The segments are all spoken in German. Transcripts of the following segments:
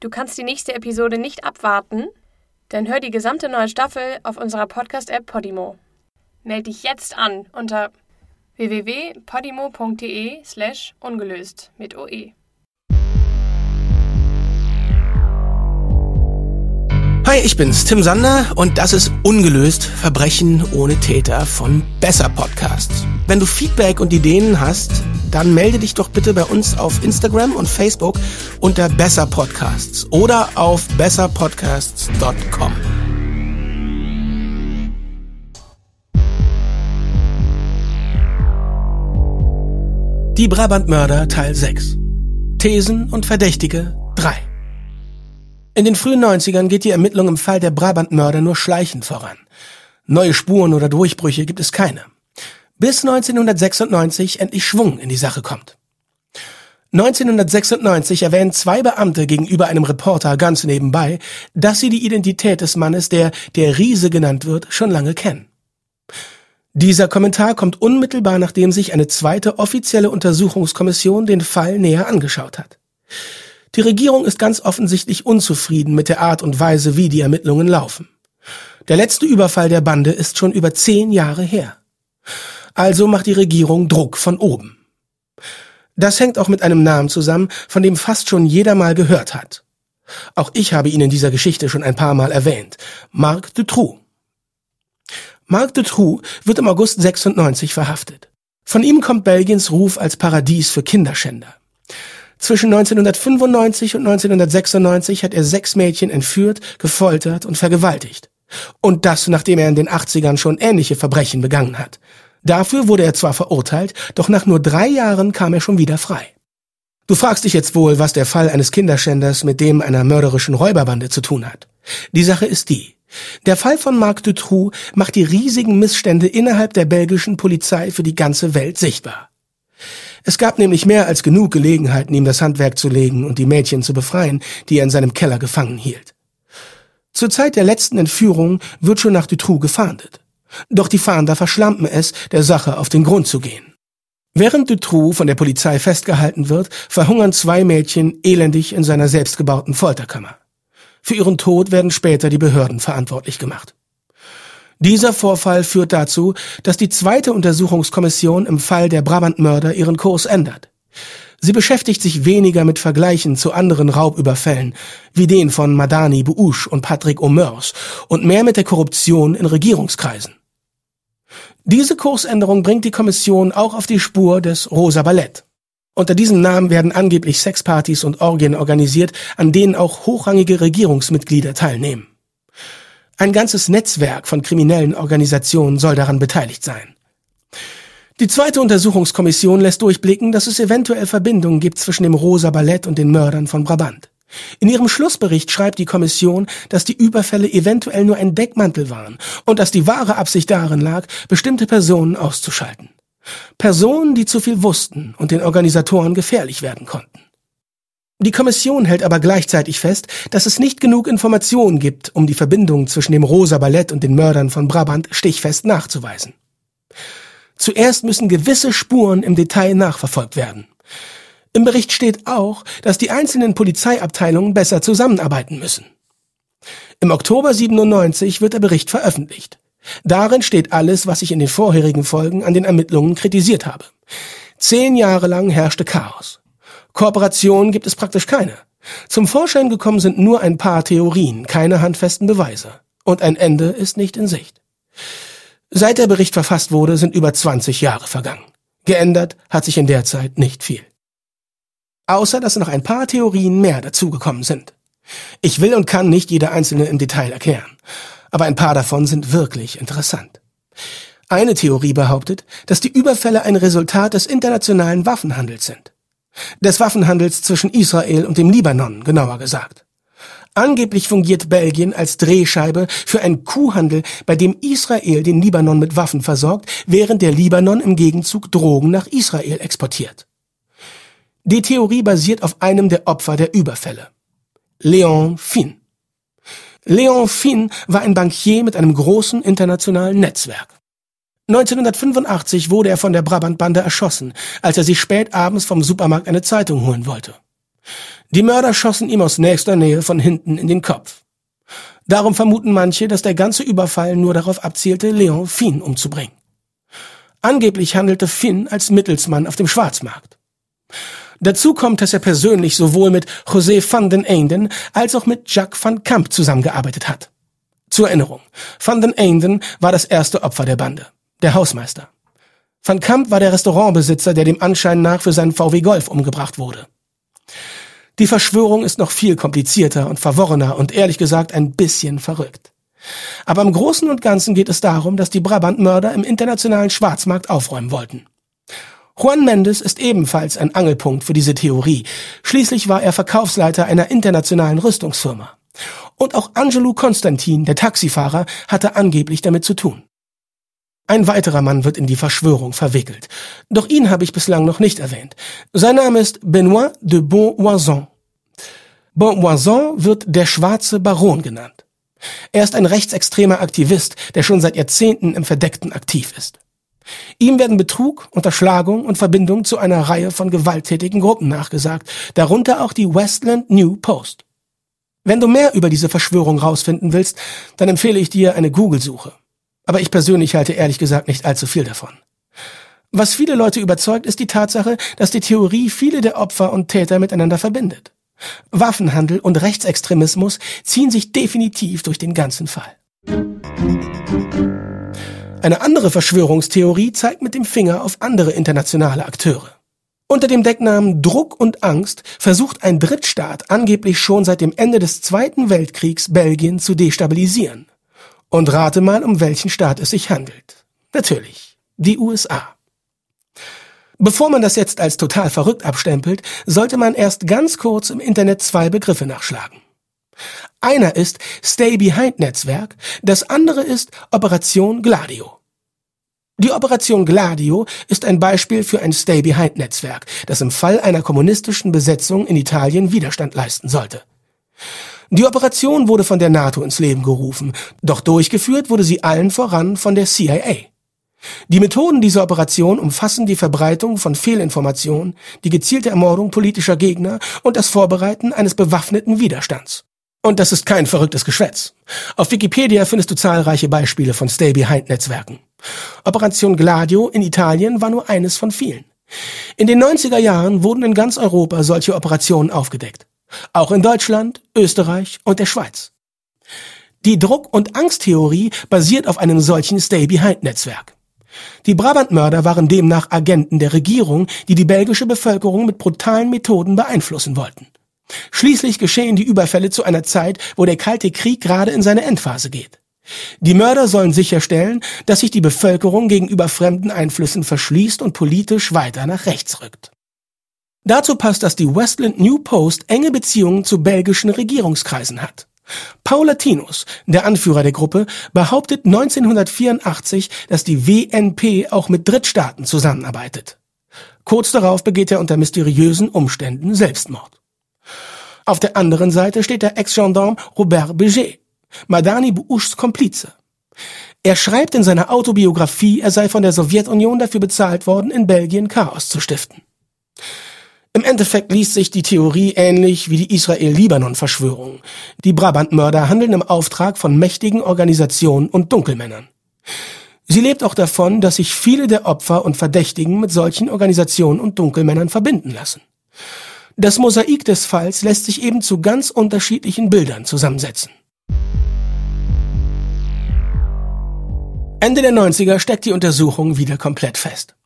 Du kannst die nächste Episode nicht abwarten? Dann hör die gesamte neue Staffel auf unserer Podcast-App Podimo. Meld dich jetzt an unter www.podimo.de slash ungelöst mit OE. Hi, ich bin's, Tim Sander und das ist Ungelöst Verbrechen ohne Täter von Besser Podcasts. Wenn du Feedback und Ideen hast, dann melde dich doch bitte bei uns auf Instagram und Facebook unter Besser Podcasts oder auf besserpodcasts.com. Die Brabantmörder Teil 6. Thesen und Verdächtige 3. In den frühen 90ern geht die Ermittlung im Fall der Brabantmörder nur schleichend voran. Neue Spuren oder Durchbrüche gibt es keine. Bis 1996 endlich Schwung in die Sache kommt. 1996 erwähnen zwei Beamte gegenüber einem Reporter ganz nebenbei, dass sie die Identität des Mannes, der der Riese genannt wird, schon lange kennen. Dieser Kommentar kommt unmittelbar, nachdem sich eine zweite offizielle Untersuchungskommission den Fall näher angeschaut hat. Die Regierung ist ganz offensichtlich unzufrieden mit der Art und Weise, wie die Ermittlungen laufen. Der letzte Überfall der Bande ist schon über zehn Jahre her. Also macht die Regierung Druck von oben. Das hängt auch mit einem Namen zusammen, von dem fast schon jeder mal gehört hat. Auch ich habe ihn in dieser Geschichte schon ein paar Mal erwähnt. Marc Dutroux. Marc Dutroux wird im August 96 verhaftet. Von ihm kommt Belgiens Ruf als Paradies für Kinderschänder. Zwischen 1995 und 1996 hat er sechs Mädchen entführt, gefoltert und vergewaltigt. Und das, nachdem er in den 80ern schon ähnliche Verbrechen begangen hat. Dafür wurde er zwar verurteilt, doch nach nur drei Jahren kam er schon wieder frei. Du fragst dich jetzt wohl, was der Fall eines Kinderschänders mit dem einer mörderischen Räuberbande zu tun hat. Die Sache ist die. Der Fall von Marc Dutroux macht die riesigen Missstände innerhalb der belgischen Polizei für die ganze Welt sichtbar. Es gab nämlich mehr als genug Gelegenheiten, ihm das Handwerk zu legen und die Mädchen zu befreien, die er in seinem Keller gefangen hielt. Zur Zeit der letzten Entführung wird schon nach Dutroux gefahndet. Doch die Fahnder verschlampen es, der Sache auf den Grund zu gehen. Während Dutroux von der Polizei festgehalten wird, verhungern zwei Mädchen elendig in seiner selbstgebauten Folterkammer. Für ihren Tod werden später die Behörden verantwortlich gemacht. Dieser Vorfall führt dazu, dass die zweite Untersuchungskommission im Fall der Brabantmörder ihren Kurs ändert. Sie beschäftigt sich weniger mit Vergleichen zu anderen Raubüberfällen, wie den von Madani Bouche und Patrick Omers, und mehr mit der Korruption in Regierungskreisen. Diese Kursänderung bringt die Kommission auch auf die Spur des Rosa Ballett. Unter diesem Namen werden angeblich Sexpartys und Orgien organisiert, an denen auch hochrangige Regierungsmitglieder teilnehmen. Ein ganzes Netzwerk von kriminellen Organisationen soll daran beteiligt sein. Die zweite Untersuchungskommission lässt durchblicken, dass es eventuell Verbindungen gibt zwischen dem Rosa Ballett und den Mördern von Brabant. In ihrem Schlussbericht schreibt die Kommission, dass die Überfälle eventuell nur ein Deckmantel waren und dass die wahre Absicht darin lag, bestimmte Personen auszuschalten. Personen, die zu viel wussten und den Organisatoren gefährlich werden konnten. Die Kommission hält aber gleichzeitig fest, dass es nicht genug Informationen gibt, um die Verbindung zwischen dem Rosa Ballett und den Mördern von Brabant stichfest nachzuweisen. Zuerst müssen gewisse Spuren im Detail nachverfolgt werden. Im Bericht steht auch, dass die einzelnen Polizeiabteilungen besser zusammenarbeiten müssen. Im Oktober 97 wird der Bericht veröffentlicht. Darin steht alles, was ich in den vorherigen Folgen an den Ermittlungen kritisiert habe. Zehn Jahre lang herrschte Chaos. Kooperationen gibt es praktisch keine. Zum Vorschein gekommen sind nur ein paar Theorien, keine handfesten Beweise. Und ein Ende ist nicht in Sicht. Seit der Bericht verfasst wurde, sind über 20 Jahre vergangen. Geändert hat sich in der Zeit nicht viel. Außer dass noch ein paar Theorien mehr dazugekommen sind. Ich will und kann nicht jede einzelne im Detail erklären, aber ein paar davon sind wirklich interessant. Eine Theorie behauptet, dass die Überfälle ein Resultat des internationalen Waffenhandels sind des Waffenhandels zwischen Israel und dem Libanon, genauer gesagt. Angeblich fungiert Belgien als Drehscheibe für einen Kuhhandel, bei dem Israel den Libanon mit Waffen versorgt, während der Libanon im Gegenzug Drogen nach Israel exportiert. Die Theorie basiert auf einem der Opfer der Überfälle. Leon Finn. Leon Finn war ein Bankier mit einem großen internationalen Netzwerk. 1985 wurde er von der Brabantbande erschossen, als er sich spät abends vom Supermarkt eine Zeitung holen wollte. Die Mörder schossen ihm aus nächster Nähe von hinten in den Kopf. Darum vermuten manche, dass der ganze Überfall nur darauf abzielte, Leon Finn umzubringen. Angeblich handelte Finn als Mittelsmann auf dem Schwarzmarkt. Dazu kommt, dass er persönlich sowohl mit José van den Einden als auch mit Jacques van Camp zusammengearbeitet hat. Zur Erinnerung, van den Einden war das erste Opfer der Bande, der Hausmeister. Van Camp war der Restaurantbesitzer, der dem Anschein nach für seinen VW Golf umgebracht wurde. Die Verschwörung ist noch viel komplizierter und verworrener und ehrlich gesagt ein bisschen verrückt. Aber im Großen und Ganzen geht es darum, dass die Brabant-Mörder im internationalen Schwarzmarkt aufräumen wollten. Juan Mendes ist ebenfalls ein Angelpunkt für diese Theorie. Schließlich war er Verkaufsleiter einer internationalen Rüstungsfirma. Und auch Angelo Konstantin, der Taxifahrer, hatte angeblich damit zu tun. Ein weiterer Mann wird in die Verschwörung verwickelt. Doch ihn habe ich bislang noch nicht erwähnt. Sein Name ist Benoit de Bonvoisin. Bonvoisin wird der schwarze Baron genannt. Er ist ein rechtsextremer Aktivist, der schon seit Jahrzehnten im Verdeckten aktiv ist. Ihm werden Betrug, Unterschlagung und Verbindung zu einer Reihe von gewalttätigen Gruppen nachgesagt, darunter auch die Westland New Post. Wenn du mehr über diese Verschwörung rausfinden willst, dann empfehle ich dir eine Google-Suche. Aber ich persönlich halte ehrlich gesagt nicht allzu viel davon. Was viele Leute überzeugt, ist die Tatsache, dass die Theorie viele der Opfer und Täter miteinander verbindet. Waffenhandel und Rechtsextremismus ziehen sich definitiv durch den ganzen Fall. Eine andere Verschwörungstheorie zeigt mit dem Finger auf andere internationale Akteure. Unter dem Decknamen Druck und Angst versucht ein Drittstaat angeblich schon seit dem Ende des Zweiten Weltkriegs Belgien zu destabilisieren. Und rate mal, um welchen Staat es sich handelt. Natürlich, die USA. Bevor man das jetzt als total verrückt abstempelt, sollte man erst ganz kurz im Internet zwei Begriffe nachschlagen. Einer ist Stay-Behind-Netzwerk, das andere ist Operation Gladio. Die Operation Gladio ist ein Beispiel für ein Stay-Behind-Netzwerk, das im Fall einer kommunistischen Besetzung in Italien Widerstand leisten sollte. Die Operation wurde von der NATO ins Leben gerufen, doch durchgeführt wurde sie allen voran von der CIA. Die Methoden dieser Operation umfassen die Verbreitung von Fehlinformationen, die gezielte Ermordung politischer Gegner und das Vorbereiten eines bewaffneten Widerstands. Und das ist kein verrücktes Geschwätz. Auf Wikipedia findest du zahlreiche Beispiele von Stay-Behind-Netzwerken. Operation Gladio in Italien war nur eines von vielen. In den 90er Jahren wurden in ganz Europa solche Operationen aufgedeckt. Auch in Deutschland, Österreich und der Schweiz. Die Druck- und Angsttheorie basiert auf einem solchen Stay-Behind-Netzwerk. Die Brabant-Mörder waren demnach Agenten der Regierung, die die belgische Bevölkerung mit brutalen Methoden beeinflussen wollten. Schließlich geschehen die Überfälle zu einer Zeit, wo der Kalte Krieg gerade in seine Endphase geht. Die Mörder sollen sicherstellen, dass sich die Bevölkerung gegenüber fremden Einflüssen verschließt und politisch weiter nach rechts rückt. Dazu passt, dass die Westland New Post enge Beziehungen zu belgischen Regierungskreisen hat. Paul Latinus, der Anführer der Gruppe, behauptet 1984, dass die WNP auch mit Drittstaaten zusammenarbeitet. Kurz darauf begeht er unter mysteriösen Umständen Selbstmord. Auf der anderen Seite steht der Ex-Gendarme Robert Beget, Madani Bouchs Komplize. Er schreibt in seiner Autobiografie, er sei von der Sowjetunion dafür bezahlt worden, in Belgien Chaos zu stiften. Im Endeffekt liest sich die Theorie ähnlich wie die Israel-Libanon-Verschwörung. Die Brabant-Mörder handeln im Auftrag von mächtigen Organisationen und Dunkelmännern. Sie lebt auch davon, dass sich viele der Opfer und Verdächtigen mit solchen Organisationen und Dunkelmännern verbinden lassen. Das Mosaik des Falls lässt sich eben zu ganz unterschiedlichen Bildern zusammensetzen. Ende der 90er steckt die Untersuchung wieder komplett fest.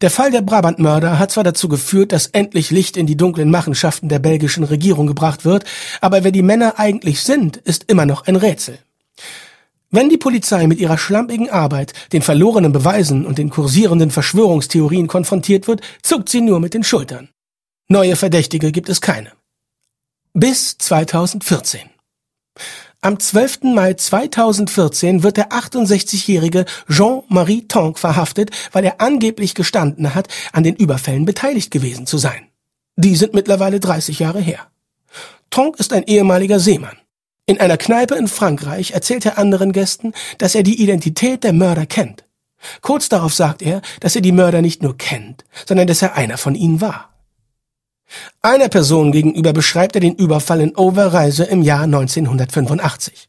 Der Fall der Brabant-Mörder hat zwar dazu geführt, dass endlich Licht in die dunklen Machenschaften der belgischen Regierung gebracht wird, aber wer die Männer eigentlich sind, ist immer noch ein Rätsel. Wenn die Polizei mit ihrer schlampigen Arbeit, den verlorenen Beweisen und den kursierenden Verschwörungstheorien konfrontiert wird, zuckt sie nur mit den Schultern. Neue Verdächtige gibt es keine. Bis 2014. Am 12. Mai 2014 wird der 68-jährige Jean-Marie Tonk verhaftet, weil er angeblich gestanden hat, an den Überfällen beteiligt gewesen zu sein. Die sind mittlerweile 30 Jahre her. Tonk ist ein ehemaliger Seemann. In einer Kneipe in Frankreich erzählt er anderen Gästen, dass er die Identität der Mörder kennt. Kurz darauf sagt er, dass er die Mörder nicht nur kennt, sondern dass er einer von ihnen war. Einer Person gegenüber beschreibt er den Überfall in Overreise im Jahr 1985.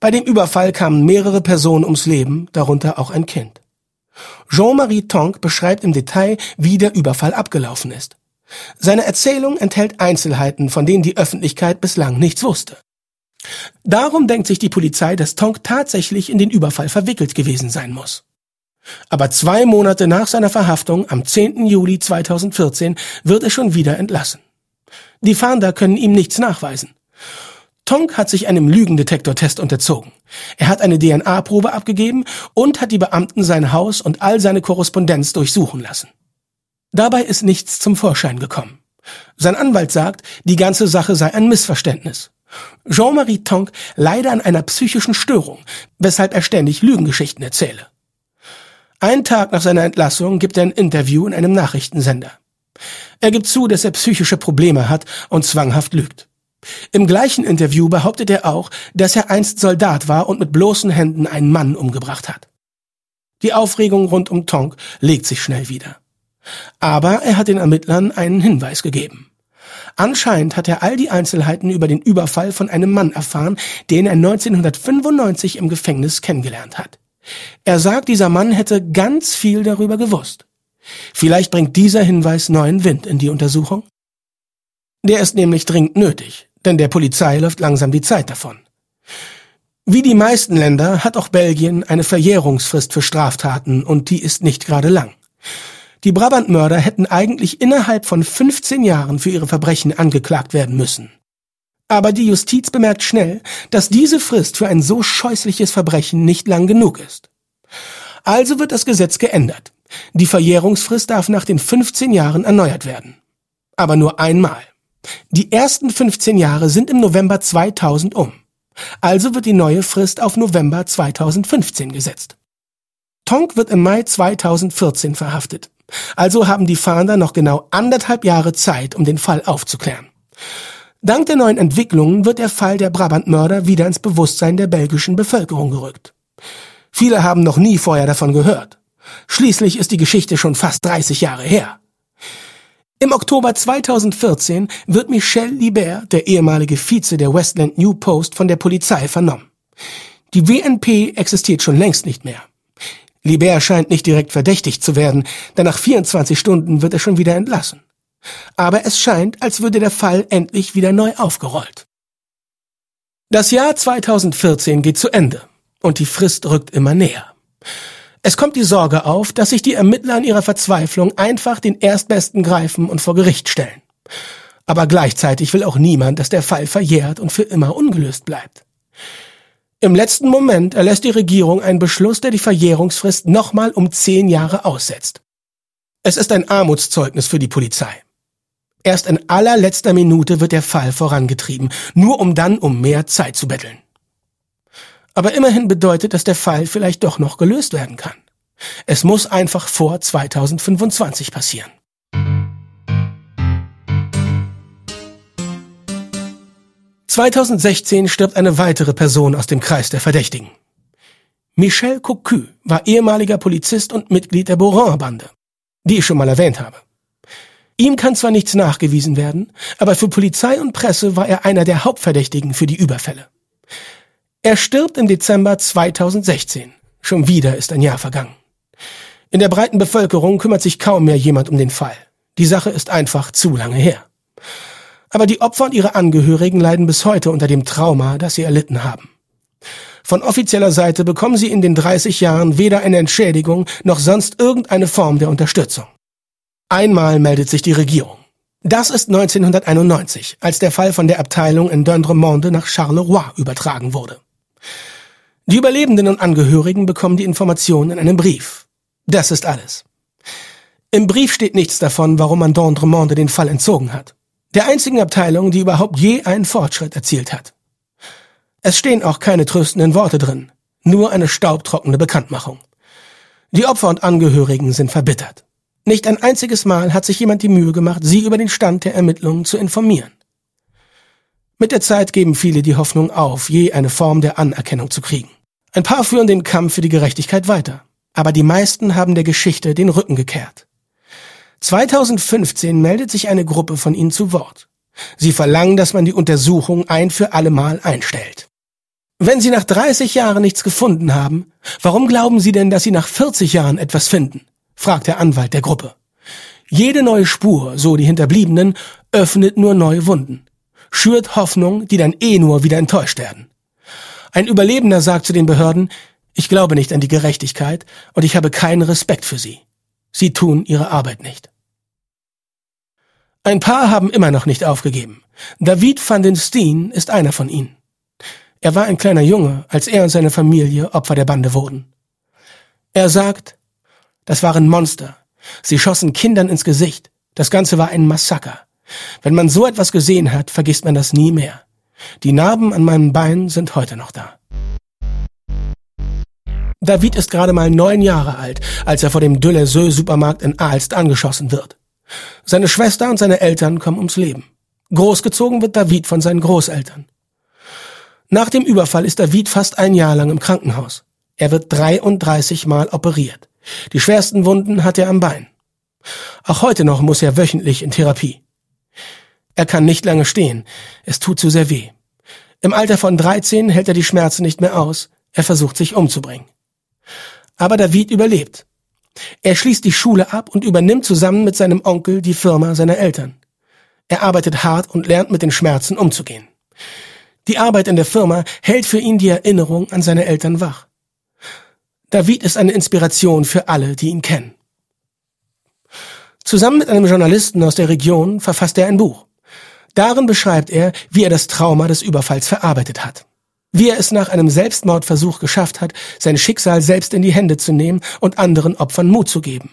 Bei dem Überfall kamen mehrere Personen ums Leben, darunter auch ein Kind. Jean-Marie Tonk beschreibt im Detail, wie der Überfall abgelaufen ist. Seine Erzählung enthält Einzelheiten, von denen die Öffentlichkeit bislang nichts wusste. Darum denkt sich die Polizei, dass Tonk tatsächlich in den Überfall verwickelt gewesen sein muss. Aber zwei Monate nach seiner Verhaftung, am 10. Juli 2014, wird er schon wieder entlassen. Die Fahnder können ihm nichts nachweisen. Tonk hat sich einem Lügendetektortest unterzogen. Er hat eine DNA-Probe abgegeben und hat die Beamten sein Haus und all seine Korrespondenz durchsuchen lassen. Dabei ist nichts zum Vorschein gekommen. Sein Anwalt sagt, die ganze Sache sei ein Missverständnis. Jean-Marie Tonk leide an einer psychischen Störung, weshalb er ständig Lügengeschichten erzähle. Einen Tag nach seiner Entlassung gibt er ein Interview in einem Nachrichtensender. Er gibt zu, dass er psychische Probleme hat und zwanghaft lügt. Im gleichen Interview behauptet er auch, dass er einst Soldat war und mit bloßen Händen einen Mann umgebracht hat. Die Aufregung rund um Tonk legt sich schnell wieder. Aber er hat den Ermittlern einen Hinweis gegeben. Anscheinend hat er all die Einzelheiten über den Überfall von einem Mann erfahren, den er 1995 im Gefängnis kennengelernt hat. Er sagt, dieser Mann hätte ganz viel darüber gewusst. Vielleicht bringt dieser Hinweis neuen Wind in die Untersuchung? Der ist nämlich dringend nötig, denn der Polizei läuft langsam die Zeit davon. Wie die meisten Länder hat auch Belgien eine Verjährungsfrist für Straftaten und die ist nicht gerade lang. Die Brabantmörder hätten eigentlich innerhalb von 15 Jahren für ihre Verbrechen angeklagt werden müssen. Aber die Justiz bemerkt schnell, dass diese Frist für ein so scheußliches Verbrechen nicht lang genug ist. Also wird das Gesetz geändert. Die Verjährungsfrist darf nach den 15 Jahren erneuert werden. Aber nur einmal. Die ersten 15 Jahre sind im November 2000 um. Also wird die neue Frist auf November 2015 gesetzt. Tonk wird im Mai 2014 verhaftet. Also haben die Fahnder noch genau anderthalb Jahre Zeit, um den Fall aufzuklären. Dank der neuen Entwicklungen wird der Fall der Brabantmörder wieder ins Bewusstsein der belgischen Bevölkerung gerückt. Viele haben noch nie vorher davon gehört. Schließlich ist die Geschichte schon fast 30 Jahre her. Im Oktober 2014 wird Michel Libert, der ehemalige Vize der Westland New Post, von der Polizei vernommen. Die WNP existiert schon längst nicht mehr. Libert scheint nicht direkt verdächtig zu werden, denn nach 24 Stunden wird er schon wieder entlassen. Aber es scheint, als würde der Fall endlich wieder neu aufgerollt. Das Jahr 2014 geht zu Ende und die Frist rückt immer näher. Es kommt die Sorge auf, dass sich die Ermittler in ihrer Verzweiflung einfach den Erstbesten greifen und vor Gericht stellen. Aber gleichzeitig will auch niemand, dass der Fall verjährt und für immer ungelöst bleibt. Im letzten Moment erlässt die Regierung einen Beschluss, der die Verjährungsfrist nochmal um zehn Jahre aussetzt. Es ist ein Armutszeugnis für die Polizei. Erst in allerletzter Minute wird der Fall vorangetrieben, nur um dann um mehr Zeit zu betteln. Aber immerhin bedeutet, dass der Fall vielleicht doch noch gelöst werden kann. Es muss einfach vor 2025 passieren. 2016 stirbt eine weitere Person aus dem Kreis der Verdächtigen. Michel Cocu war ehemaliger Polizist und Mitglied der Borin-Bande, die ich schon mal erwähnt habe. Ihm kann zwar nichts nachgewiesen werden, aber für Polizei und Presse war er einer der Hauptverdächtigen für die Überfälle. Er stirbt im Dezember 2016. Schon wieder ist ein Jahr vergangen. In der breiten Bevölkerung kümmert sich kaum mehr jemand um den Fall. Die Sache ist einfach zu lange her. Aber die Opfer und ihre Angehörigen leiden bis heute unter dem Trauma, das sie erlitten haben. Von offizieller Seite bekommen sie in den 30 Jahren weder eine Entschädigung noch sonst irgendeine Form der Unterstützung. Einmal meldet sich die Regierung. Das ist 1991, als der Fall von der Abteilung in Dendremonde nach Charleroi übertragen wurde. Die Überlebenden und Angehörigen bekommen die Informationen in einem Brief. Das ist alles. Im Brief steht nichts davon, warum man Dendremonde den Fall entzogen hat der einzigen Abteilung, die überhaupt je einen Fortschritt erzielt hat. Es stehen auch keine tröstenden Worte drin, nur eine staubtrockene Bekanntmachung. Die Opfer und Angehörigen sind verbittert. Nicht ein einziges Mal hat sich jemand die Mühe gemacht, sie über den Stand der Ermittlungen zu informieren. Mit der Zeit geben viele die Hoffnung auf, je eine Form der Anerkennung zu kriegen. Ein paar führen den Kampf für die Gerechtigkeit weiter, aber die meisten haben der Geschichte den Rücken gekehrt. 2015 meldet sich eine Gruppe von ihnen zu Wort. Sie verlangen, dass man die Untersuchung ein für alle Mal einstellt. Wenn Sie nach 30 Jahren nichts gefunden haben, warum glauben Sie denn, dass Sie nach 40 Jahren etwas finden? Fragt der Anwalt der Gruppe. Jede neue Spur, so die Hinterbliebenen, öffnet nur neue Wunden, schürt Hoffnung, die dann eh nur wieder enttäuscht werden. Ein Überlebender sagt zu den Behörden, ich glaube nicht an die Gerechtigkeit und ich habe keinen Respekt für sie. Sie tun ihre Arbeit nicht. Ein paar haben immer noch nicht aufgegeben. David van den Steen ist einer von ihnen. Er war ein kleiner Junge, als er und seine Familie Opfer der Bande wurden. Er sagt, das waren Monster. Sie schossen Kindern ins Gesicht. Das Ganze war ein Massaker. Wenn man so etwas gesehen hat, vergisst man das nie mehr. Die Narben an meinen Beinen sind heute noch da. David ist gerade mal neun Jahre alt, als er vor dem de Supermarkt in Aalst angeschossen wird. Seine Schwester und seine Eltern kommen ums Leben. Großgezogen wird David von seinen Großeltern. Nach dem Überfall ist David fast ein Jahr lang im Krankenhaus. Er wird 33 Mal operiert. Die schwersten Wunden hat er am Bein. Auch heute noch muss er wöchentlich in Therapie. Er kann nicht lange stehen. Es tut zu sehr weh. Im Alter von 13 hält er die Schmerzen nicht mehr aus. Er versucht sich umzubringen. Aber David überlebt. Er schließt die Schule ab und übernimmt zusammen mit seinem Onkel die Firma seiner Eltern. Er arbeitet hart und lernt mit den Schmerzen umzugehen. Die Arbeit in der Firma hält für ihn die Erinnerung an seine Eltern wach. David ist eine Inspiration für alle, die ihn kennen. Zusammen mit einem Journalisten aus der Region verfasst er ein Buch. Darin beschreibt er, wie er das Trauma des Überfalls verarbeitet hat wie er es nach einem Selbstmordversuch geschafft hat, sein Schicksal selbst in die Hände zu nehmen und anderen Opfern Mut zu geben.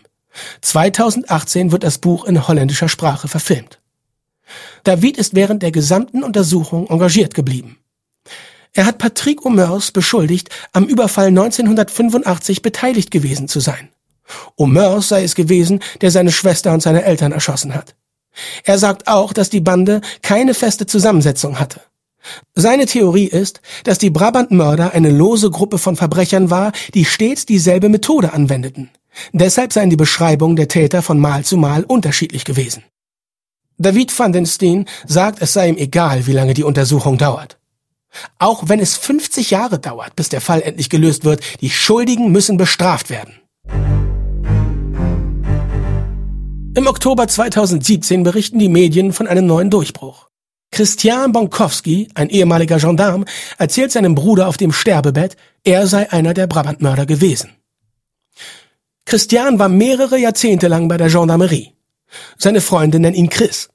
2018 wird das Buch in holländischer Sprache verfilmt. David ist während der gesamten Untersuchung engagiert geblieben. Er hat Patrick Omers beschuldigt, am Überfall 1985 beteiligt gewesen zu sein. Omers sei es gewesen, der seine Schwester und seine Eltern erschossen hat. Er sagt auch, dass die Bande keine feste Zusammensetzung hatte. Seine Theorie ist, dass die Brabant-Mörder eine lose Gruppe von Verbrechern war, die stets dieselbe Methode anwendeten. Deshalb seien die Beschreibungen der Täter von Mal zu Mal unterschiedlich gewesen. David van den Steen sagt, es sei ihm egal, wie lange die Untersuchung dauert. Auch wenn es 50 Jahre dauert, bis der Fall endlich gelöst wird, die Schuldigen müssen bestraft werden. Im Oktober 2017 berichten die Medien von einem neuen Durchbruch. Christian Bonkowski, ein ehemaliger Gendarm, erzählt seinem Bruder auf dem Sterbebett, er sei einer der Brabantmörder gewesen. Christian war mehrere Jahrzehnte lang bei der Gendarmerie. Seine Freunde nennen ihn Chris.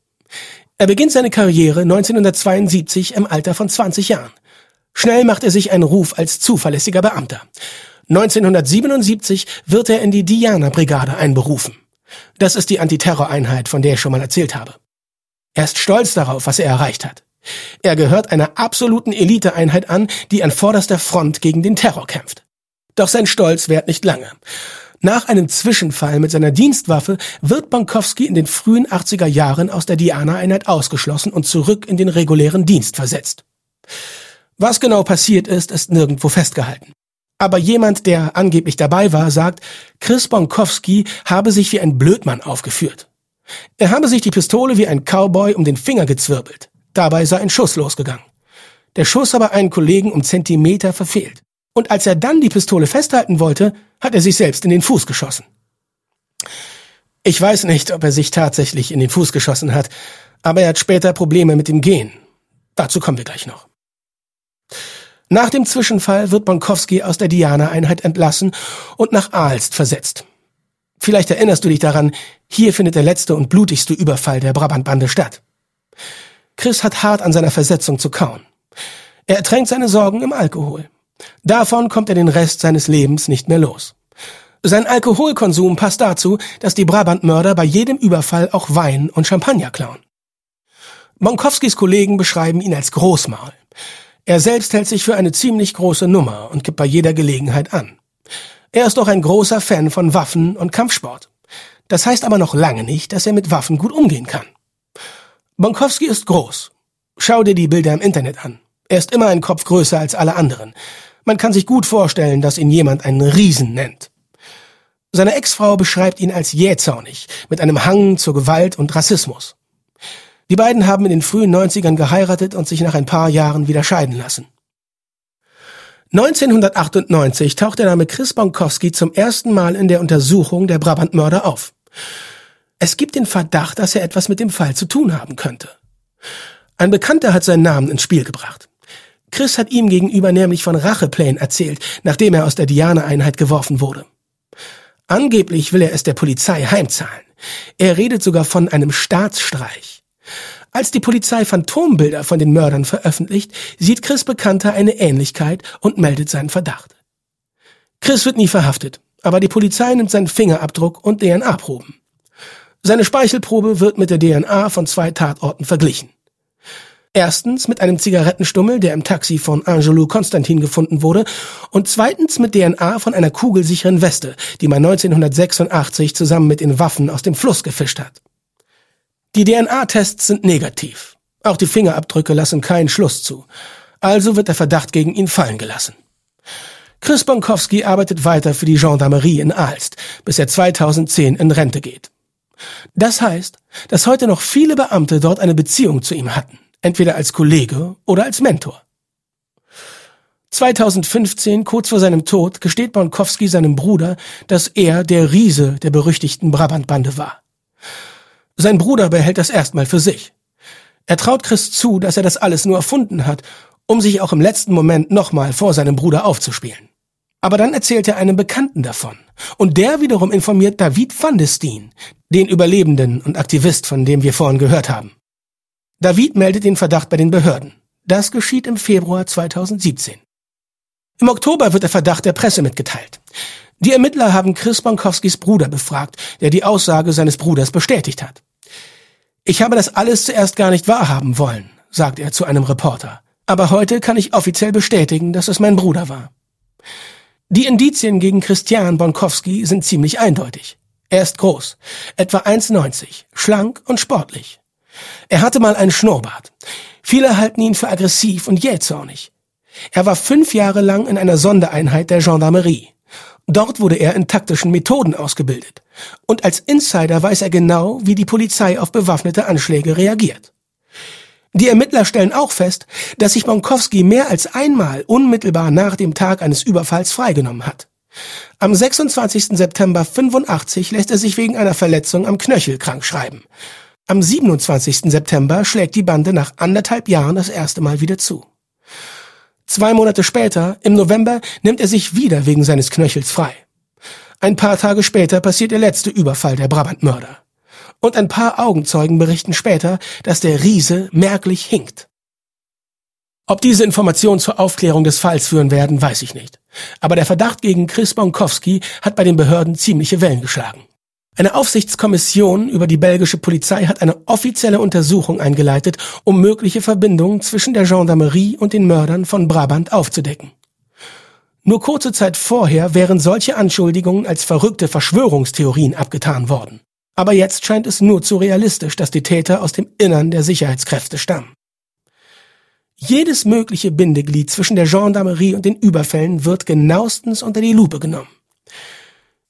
Er beginnt seine Karriere 1972 im Alter von 20 Jahren. Schnell macht er sich einen Ruf als zuverlässiger Beamter. 1977 wird er in die Diana-Brigade einberufen. Das ist die Antiterroreinheit, von der ich schon mal erzählt habe. Er ist stolz darauf, was er erreicht hat. Er gehört einer absoluten Eliteeinheit an, die an vorderster Front gegen den Terror kämpft. Doch sein Stolz währt nicht lange. Nach einem Zwischenfall mit seiner Dienstwaffe wird Bankowski in den frühen 80er Jahren aus der Diana-Einheit ausgeschlossen und zurück in den regulären Dienst versetzt. Was genau passiert ist, ist nirgendwo festgehalten. Aber jemand, der angeblich dabei war, sagt, Chris Bonkowski habe sich wie ein Blödmann aufgeführt. Er habe sich die Pistole wie ein Cowboy um den Finger gezwirbelt. Dabei sei ein Schuss losgegangen. Der Schuss aber einen Kollegen um Zentimeter verfehlt. Und als er dann die Pistole festhalten wollte, hat er sich selbst in den Fuß geschossen. Ich weiß nicht, ob er sich tatsächlich in den Fuß geschossen hat, aber er hat später Probleme mit dem Gehen. Dazu kommen wir gleich noch. Nach dem Zwischenfall wird Bonkowski aus der Diana-Einheit entlassen und nach Aalst versetzt. Vielleicht erinnerst du dich daran, hier findet der letzte und blutigste Überfall der Brabantbande statt. Chris hat hart an seiner Versetzung zu kauen. Er ertränkt seine Sorgen im Alkohol. Davon kommt er den Rest seines Lebens nicht mehr los. Sein Alkoholkonsum passt dazu, dass die Brabantmörder bei jedem Überfall auch Wein und Champagner klauen. Bonkowskis Kollegen beschreiben ihn als Großmaul. Er selbst hält sich für eine ziemlich große Nummer und gibt bei jeder Gelegenheit an. Er ist auch ein großer Fan von Waffen und Kampfsport. Das heißt aber noch lange nicht, dass er mit Waffen gut umgehen kann. Bonkowski ist groß. Schau dir die Bilder im Internet an. Er ist immer ein Kopf größer als alle anderen. Man kann sich gut vorstellen, dass ihn jemand einen Riesen nennt. Seine Ex-Frau beschreibt ihn als jähzornig, mit einem Hang zur Gewalt und Rassismus. Die beiden haben in den frühen 90ern geheiratet und sich nach ein paar Jahren wieder scheiden lassen. 1998 taucht der Name Chris Bonkowski zum ersten Mal in der Untersuchung der Brabant-Mörder auf. Es gibt den Verdacht, dass er etwas mit dem Fall zu tun haben könnte. Ein Bekannter hat seinen Namen ins Spiel gebracht. Chris hat ihm gegenüber nämlich von Racheplänen erzählt, nachdem er aus der Diana-Einheit geworfen wurde. Angeblich will er es der Polizei heimzahlen. Er redet sogar von einem Staatsstreich. Als die Polizei Phantombilder von den Mördern veröffentlicht, sieht Chris Bekannter eine Ähnlichkeit und meldet seinen Verdacht. Chris wird nie verhaftet, aber die Polizei nimmt seinen Fingerabdruck und DNA-Proben. Seine Speichelprobe wird mit der DNA von zwei Tatorten verglichen. Erstens mit einem Zigarettenstummel, der im Taxi von Angelou Konstantin gefunden wurde, und zweitens mit DNA von einer kugelsicheren Weste, die man 1986 zusammen mit den Waffen aus dem Fluss gefischt hat. Die DNA-Tests sind negativ. Auch die Fingerabdrücke lassen keinen Schluss zu. Also wird der Verdacht gegen ihn fallen gelassen. Chris Bonkowski arbeitet weiter für die Gendarmerie in Aalst, bis er 2010 in Rente geht. Das heißt, dass heute noch viele Beamte dort eine Beziehung zu ihm hatten entweder als Kollege oder als Mentor. 2015, kurz vor seinem Tod, gesteht Bonkowski seinem Bruder, dass er der Riese der berüchtigten Brabantbande war. Sein Bruder behält das erstmal für sich. Er traut Chris zu, dass er das alles nur erfunden hat, um sich auch im letzten Moment nochmal vor seinem Bruder aufzuspielen. Aber dann erzählt er einem Bekannten davon. Und der wiederum informiert David van de Steen, den Überlebenden und Aktivist, von dem wir vorhin gehört haben. David meldet den Verdacht bei den Behörden. Das geschieht im Februar 2017. Im Oktober wird der Verdacht der Presse mitgeteilt. Die Ermittler haben Chris Bonkowskis Bruder befragt, der die Aussage seines Bruders bestätigt hat. Ich habe das alles zuerst gar nicht wahrhaben wollen, sagt er zu einem Reporter. Aber heute kann ich offiziell bestätigen, dass es mein Bruder war. Die Indizien gegen Christian Bonkowski sind ziemlich eindeutig. Er ist groß, etwa 1,90, schlank und sportlich. Er hatte mal einen Schnurrbart. Viele halten ihn für aggressiv und jähzornig. Er war fünf Jahre lang in einer Sondereinheit der Gendarmerie. Dort wurde er in taktischen Methoden ausgebildet. Und als Insider weiß er genau, wie die Polizei auf bewaffnete Anschläge reagiert. Die Ermittler stellen auch fest, dass sich Bonkowski mehr als einmal unmittelbar nach dem Tag eines Überfalls freigenommen hat. Am 26. September 85 lässt er sich wegen einer Verletzung am Knöchel krank schreiben. Am 27. September schlägt die Bande nach anderthalb Jahren das erste Mal wieder zu. Zwei Monate später, im November, nimmt er sich wieder wegen seines Knöchels frei. Ein paar Tage später passiert der letzte Überfall der Brabantmörder. Und ein paar Augenzeugen berichten später, dass der Riese merklich hinkt. Ob diese Informationen zur Aufklärung des Falls führen werden, weiß ich nicht. Aber der Verdacht gegen Chris Bonkowski hat bei den Behörden ziemliche Wellen geschlagen. Eine Aufsichtskommission über die belgische Polizei hat eine offizielle Untersuchung eingeleitet, um mögliche Verbindungen zwischen der Gendarmerie und den Mördern von Brabant aufzudecken. Nur kurze Zeit vorher wären solche Anschuldigungen als verrückte Verschwörungstheorien abgetan worden. Aber jetzt scheint es nur zu realistisch, dass die Täter aus dem Innern der Sicherheitskräfte stammen. Jedes mögliche Bindeglied zwischen der Gendarmerie und den Überfällen wird genauestens unter die Lupe genommen.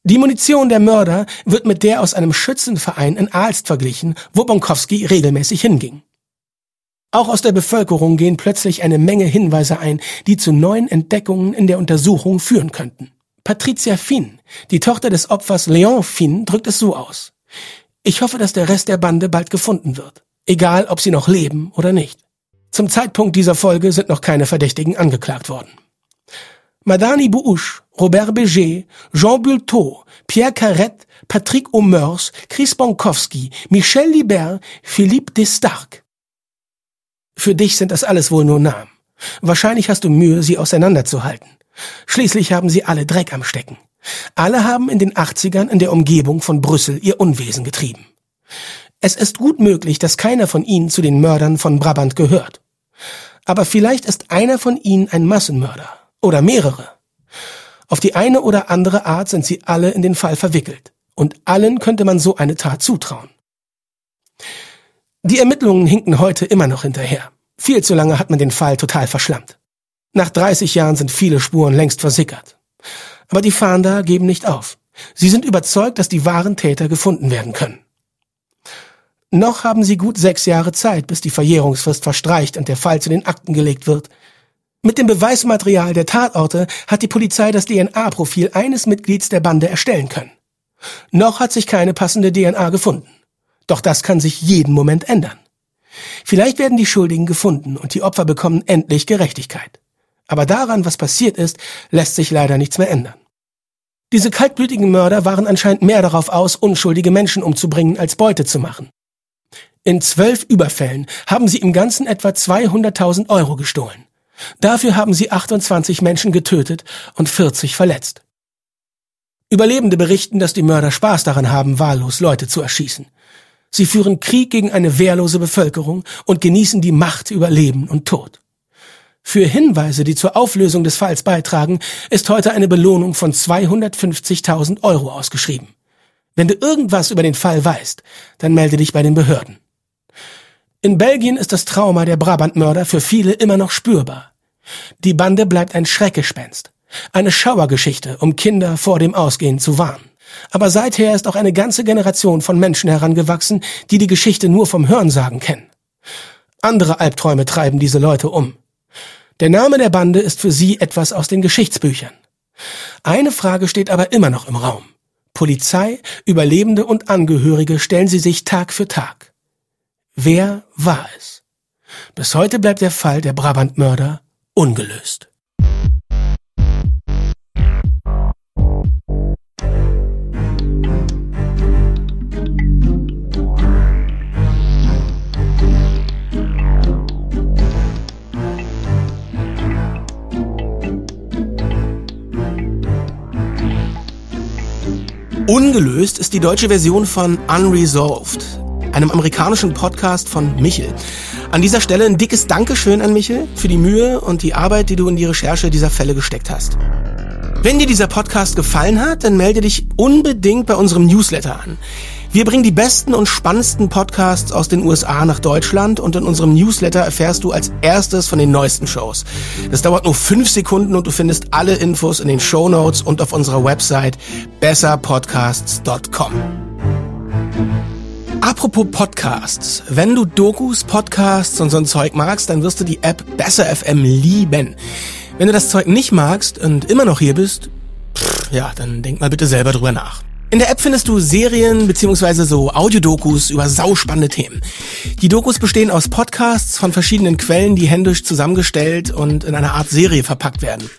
Die Munition der Mörder wird mit der aus einem Schützenverein in Aalst verglichen, wo Bonkowski regelmäßig hinging. Auch aus der Bevölkerung gehen plötzlich eine Menge Hinweise ein, die zu neuen Entdeckungen in der Untersuchung führen könnten. Patricia Finn, die Tochter des Opfers Leon Finn, drückt es so aus. Ich hoffe, dass der Rest der Bande bald gefunden wird. Egal, ob sie noch leben oder nicht. Zum Zeitpunkt dieser Folge sind noch keine Verdächtigen angeklagt worden. Madani Bouche, Robert Béger, Jean Bulteau, Pierre Carrette, Patrick Omers, Chris Bonkowski, Michel Libert, Philippe Destarques. Für dich sind das alles wohl nur Namen. Wahrscheinlich hast du Mühe, sie auseinanderzuhalten. Schließlich haben sie alle Dreck am Stecken. Alle haben in den 80ern in der Umgebung von Brüssel ihr Unwesen getrieben. Es ist gut möglich, dass keiner von ihnen zu den Mördern von Brabant gehört. Aber vielleicht ist einer von ihnen ein Massenmörder oder mehrere. Auf die eine oder andere Art sind sie alle in den Fall verwickelt. Und allen könnte man so eine Tat zutrauen. Die Ermittlungen hinken heute immer noch hinterher. Viel zu lange hat man den Fall total verschlammt. Nach 30 Jahren sind viele Spuren längst versickert. Aber die Fahnder geben nicht auf. Sie sind überzeugt, dass die wahren Täter gefunden werden können. Noch haben sie gut sechs Jahre Zeit, bis die Verjährungsfrist verstreicht und der Fall zu den Akten gelegt wird. Mit dem Beweismaterial der Tatorte hat die Polizei das DNA-Profil eines Mitglieds der Bande erstellen können. Noch hat sich keine passende DNA gefunden. Doch das kann sich jeden Moment ändern. Vielleicht werden die Schuldigen gefunden und die Opfer bekommen endlich Gerechtigkeit. Aber daran, was passiert ist, lässt sich leider nichts mehr ändern. Diese kaltblütigen Mörder waren anscheinend mehr darauf aus, unschuldige Menschen umzubringen, als Beute zu machen. In zwölf Überfällen haben sie im Ganzen etwa 200.000 Euro gestohlen. Dafür haben sie 28 Menschen getötet und 40 verletzt. Überlebende berichten, dass die Mörder Spaß daran haben, wahllos Leute zu erschießen. Sie führen Krieg gegen eine wehrlose Bevölkerung und genießen die Macht über Leben und Tod. Für Hinweise, die zur Auflösung des Falls beitragen, ist heute eine Belohnung von 250.000 Euro ausgeschrieben. Wenn du irgendwas über den Fall weißt, dann melde dich bei den Behörden. In Belgien ist das Trauma der Brabantmörder für viele immer noch spürbar. Die Bande bleibt ein Schreckgespenst. Eine Schauergeschichte, um Kinder vor dem Ausgehen zu warnen. Aber seither ist auch eine ganze Generation von Menschen herangewachsen, die die Geschichte nur vom Hörensagen kennen. Andere Albträume treiben diese Leute um. Der Name der Bande ist für sie etwas aus den Geschichtsbüchern. Eine Frage steht aber immer noch im Raum. Polizei, Überlebende und Angehörige stellen sie sich Tag für Tag. Wer war es? Bis heute bleibt der Fall der Brabantmörder ungelöst. Ungelöst ist die deutsche Version von Unresolved, einem amerikanischen Podcast von Michel. An dieser Stelle ein dickes Dankeschön an Michel für die Mühe und die Arbeit, die du in die Recherche dieser Fälle gesteckt hast. Wenn dir dieser Podcast gefallen hat, dann melde dich unbedingt bei unserem Newsletter an. Wir bringen die besten und spannendsten Podcasts aus den USA nach Deutschland und in unserem Newsletter erfährst du als erstes von den neuesten Shows. Das dauert nur fünf Sekunden und du findest alle Infos in den Show Notes und auf unserer Website besserpodcasts.com. Apropos Podcasts. Wenn du Dokus, Podcasts und so ein Zeug magst, dann wirst du die App Besser FM lieben. Wenn du das Zeug nicht magst und immer noch hier bist, pff, ja, dann denk mal bitte selber drüber nach. In der App findest du Serien bzw. so Audiodokus über sauspannende Themen. Die Dokus bestehen aus Podcasts von verschiedenen Quellen, die händisch zusammengestellt und in einer Art Serie verpackt werden.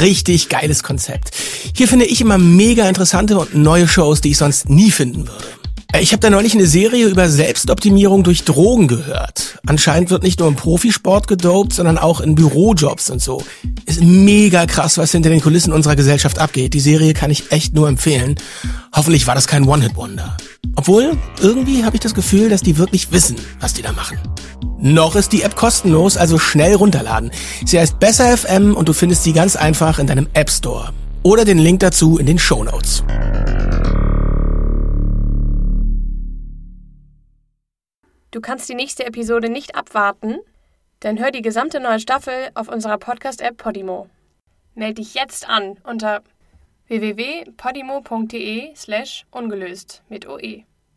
Richtig geiles Konzept. Hier finde ich immer mega interessante und neue Shows, die ich sonst nie finden würde. Äh, ich habe da neulich eine Serie über Selbstoptimierung durch Drogen gehört. Anscheinend wird nicht nur im Profisport gedopt, sondern auch in Bürojobs und so. Ist mega krass, was hinter den Kulissen unserer Gesellschaft abgeht. Die Serie kann ich echt nur empfehlen. Hoffentlich war das kein One-Hit-Wonder. Obwohl, irgendwie habe ich das Gefühl, dass die wirklich wissen, was die da machen. Noch ist die App kostenlos, also schnell runterladen. Sie heißt Besser FM und du findest sie ganz einfach in deinem App Store. Oder den Link dazu in den Show Notes. Du kannst die nächste Episode nicht abwarten? Dann hör die gesamte neue Staffel auf unserer Podcast-App Podimo. Meld dich jetzt an unter www.podimo.de slash ungelöst mit OE.